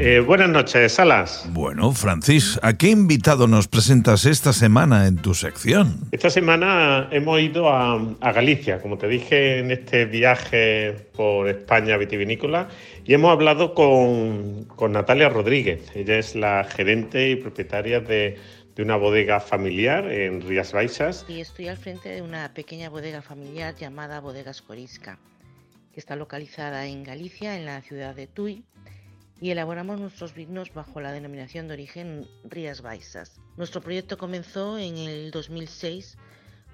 Eh, buenas noches, Salas. Bueno, Francis, ¿a qué invitado nos presentas esta semana en tu sección? Esta semana hemos ido a, Galicia, como te dije, en este viaje por España vitivinícola, y hemos hablado con, Natalia Rodríguez. Ella es la gerente y propietaria de, una bodega familiar en Rías Baixas. Y estoy al frente de una pequeña bodega familiar llamada Bodegas Corisca, que está localizada en Galicia, en la ciudad de Tui y elaboramos nuestros vinos bajo la denominación de origen Rías Baixas. Nuestro proyecto comenzó en el 2006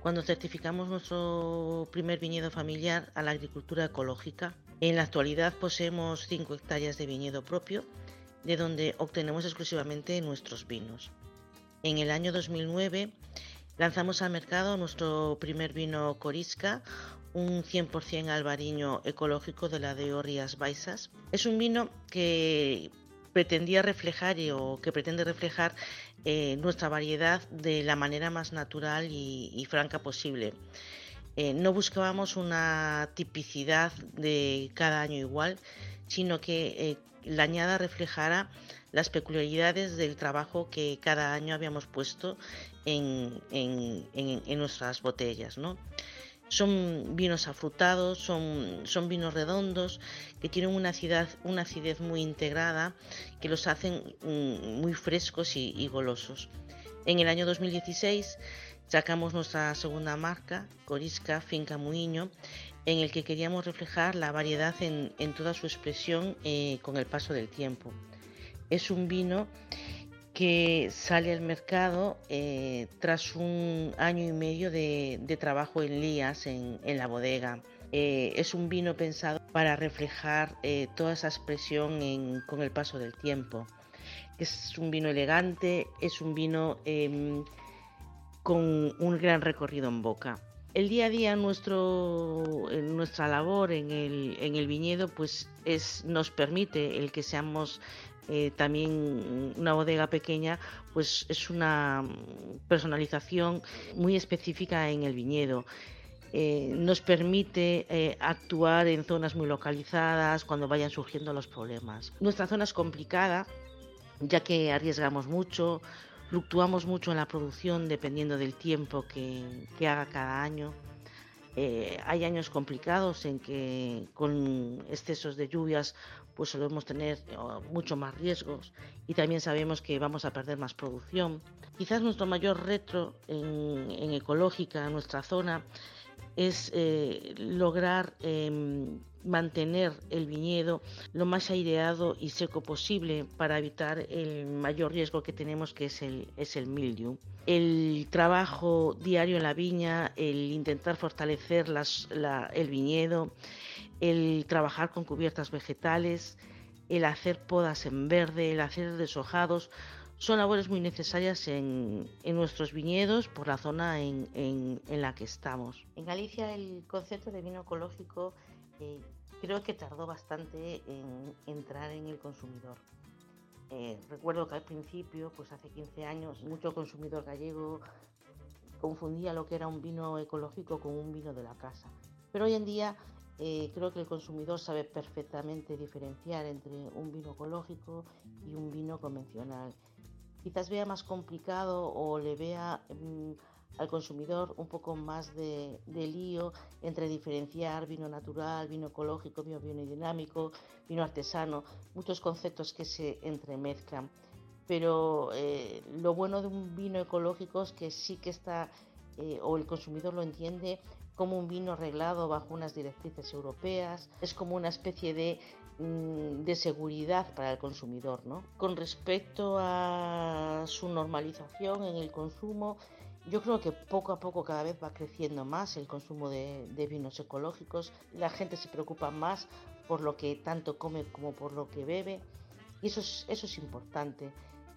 cuando certificamos nuestro primer viñedo familiar a la agricultura ecológica. En la actualidad poseemos 5 hectáreas de viñedo propio, de donde obtenemos exclusivamente nuestros vinos. En el año 2009 lanzamos al mercado nuestro primer vino Corisca, un 100% albariño ecológico de la de Rías Baixas. Es un vino que pretendía reflejar o que pretende reflejar eh, nuestra variedad de la manera más natural y, franca posible. Eh, no buscábamos una tipicidad de cada año igual, sino que eh, la añada reflejara las peculiaridades del trabajo que cada año habíamos puesto en, en nuestras botellas. ¿no? Son vinos afrutados, son, son vinos redondos que tienen una acidez, una acidez muy integrada que los hacen mm, muy frescos y, golosos. En el año 2016 sacamos nuestra segunda marca, Corisca Finca Muiño, en el que queríamos reflejar la variedad en, toda su expresión eh, con el paso del tiempo. Es un vino que sale al mercado eh, tras un año y medio de, trabajo en Lías, en, la bodega. Eh, es un vino pensado para reflejar eh, toda esa expresión con el paso del tiempo. Es un vino elegante, es un vino em, con un gran recorrido en boca. El día a día nuestro, nuestra labor en el, en el viñedo pues es, nos permite el que seamos eh, también una bodega pequeña, pues es una personalización muy específica en el viñedo. Eh, nos permite eh, actuar en zonas muy localizadas cuando vayan surgiendo los problemas. Nuestra zona es complicada, ya que arriesgamos mucho, fluctuamos mucho en la producción dependiendo del tiempo que, que haga cada año. Hay años complicados en que con excesos de lluvias pues solemos tener eh, mucho más riesgos y también sabemos que vamos a perder más producción. Quizás nuestro mayor reto en, ecológica, en nuestra zona, es eh, lograr em, mantener el viñedo lo más aireado y seco posible para evitar el mayor riesgo que tenemos que es el, es el. El trabajo diario en la viña, el intentar fortalecer el viñedo, el trabajar con cubiertas vegetales, el hacer podas en verde, el hacer deshojados, son labores muy necesarias en, nuestros viñedos por la zona en, la que estamos. En Galicia el concepto de vino ecológico eh, creo que tardó bastante en entrar en el consumidor. Eh, recuerdo que al principio, pues hace 15 años, mucho consumidor gallego confundía lo que era un vino ecológico con un vino de la casa. Pero hoy en día eh, creo que el consumidor sabe perfectamente diferenciar entre un vino ecológico y un vino convencional. Quizás vea más complicado o le vea mm, al consumidor un poco más de, lío entre diferenciar vino natural, vino ecológico, vino biodinámico, vino artesano, muchos conceptos que se entremezclan. Pero eh, lo bueno de un vino ecológico es que sí que está, eh, o el consumidor lo entiende, como un vino arreglado bajo unas directrices europeas, es como una especie de, mm, de seguridad para el consumidor. ¿no? Con respecto a su normalización en el consumo, yo creo que poco a poco cada vez va creciendo más el consumo de, vinos ecológicos, la gente se preocupa más por lo que tanto come como por lo que bebe y eso es, eso es importante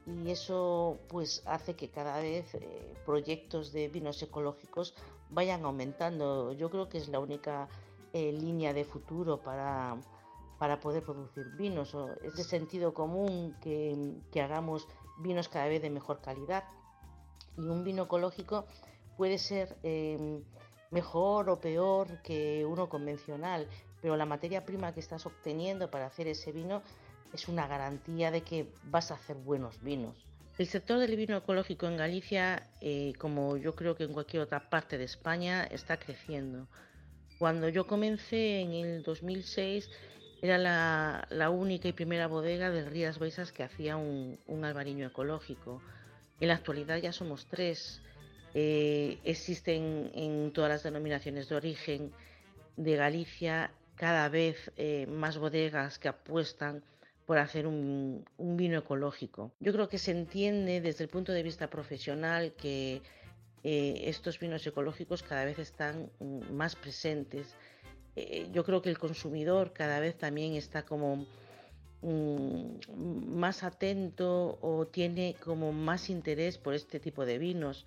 y eso pues hace que cada vez eh, proyectos de vinos ecológicos vayan aumentando. Yo creo que es la única eh, línea de futuro para, para poder producir vinos. es de sentido común que, hagamos vinos cada vez de mejor calidad. Y un vino ecológico puede ser em, mejor o peor que uno convencional, pero la materia prima que estás obteniendo para hacer ese vino es una garantía de que vas a hacer buenos vinos. El sector del vino ecológico en Galicia, eh, como yo creo que en cualquier otra parte de España, está creciendo. Cuando yo comencé en el 2006, era la, única y primera bodega de Rías Baixas que hacía un, albariño ecológico. En la actualidad ya somos tres. Eh, existen en todas las denominaciones de origen de Galicia cada vez eh, más bodegas que apuestan por hacer un, vino ecológico. Yo creo que se entiende desde el punto de vista profesional que eh, estos vinos ecológicos cada vez están mm, más presentes. Eh, yo creo que el consumidor cada vez también está como mm, más atento o tiene como más interés por este tipo de vinos.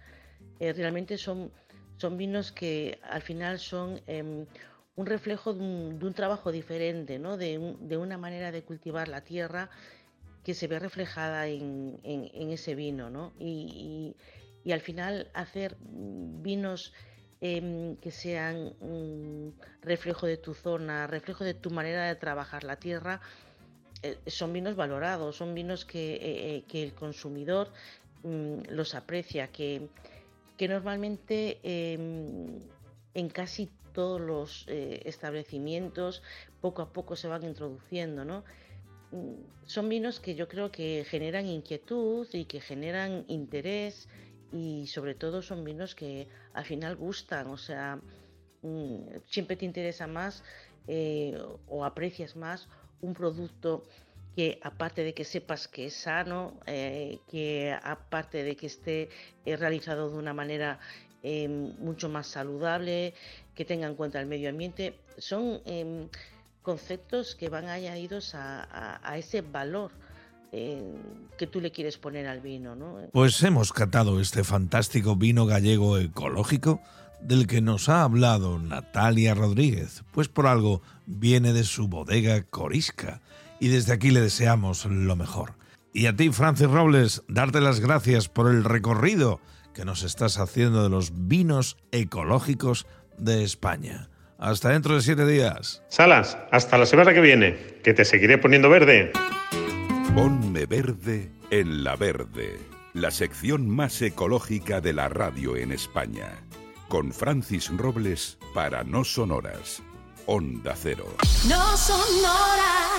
Eh, realmente son, son vinos que al final son em, un reflejo de un, trabajo diferente, ¿no? de, una manera de cultivar la tierra que se ve reflejada en, ese vino. ¿no? Y, al final hacer vinos em, que sean un reflejo de tu zona, reflejo de tu manera de trabajar la tierra, eh, son vinos valorados, son vinos que, eh, eh, el consumidor mm, los aprecia, que, que normalmente em, en casi todos los eh, establecimientos poco a poco se van introduciendo, ¿no? Mm, son vinos que yo creo que generan inquietud y que generan interés y sobre todo son vinos que al final gustan, o sea, mm, siempre te interesa más eh, o aprecias más un producto que aparte de que sepas que es sano, eh, que aparte de que esté realizado de una manera mucho más saludable, que tenga en cuenta el medio ambiente, son em, conceptos que van añadidos a, ese valor eh, que tú le quieres poner al vino. ¿no? Pues hemos catado este fantástico vino gallego ecológico del que nos ha hablado Natalia Rodríguez, pues por algo viene de su bodega Corisca y desde aquí le deseamos lo mejor. Y a ti, Francis Robles, darte las gracias por el recorrido que nos estás haciendo de los vinos ecológicos de España. Hasta dentro de siete días. Salas, hasta la semana que viene, que te seguiré poniendo verde. Ponme verde en la verde, la sección más ecológica de la radio en España. Con Francis Robles para No Sonoras. Onda Cero. No Sonoras.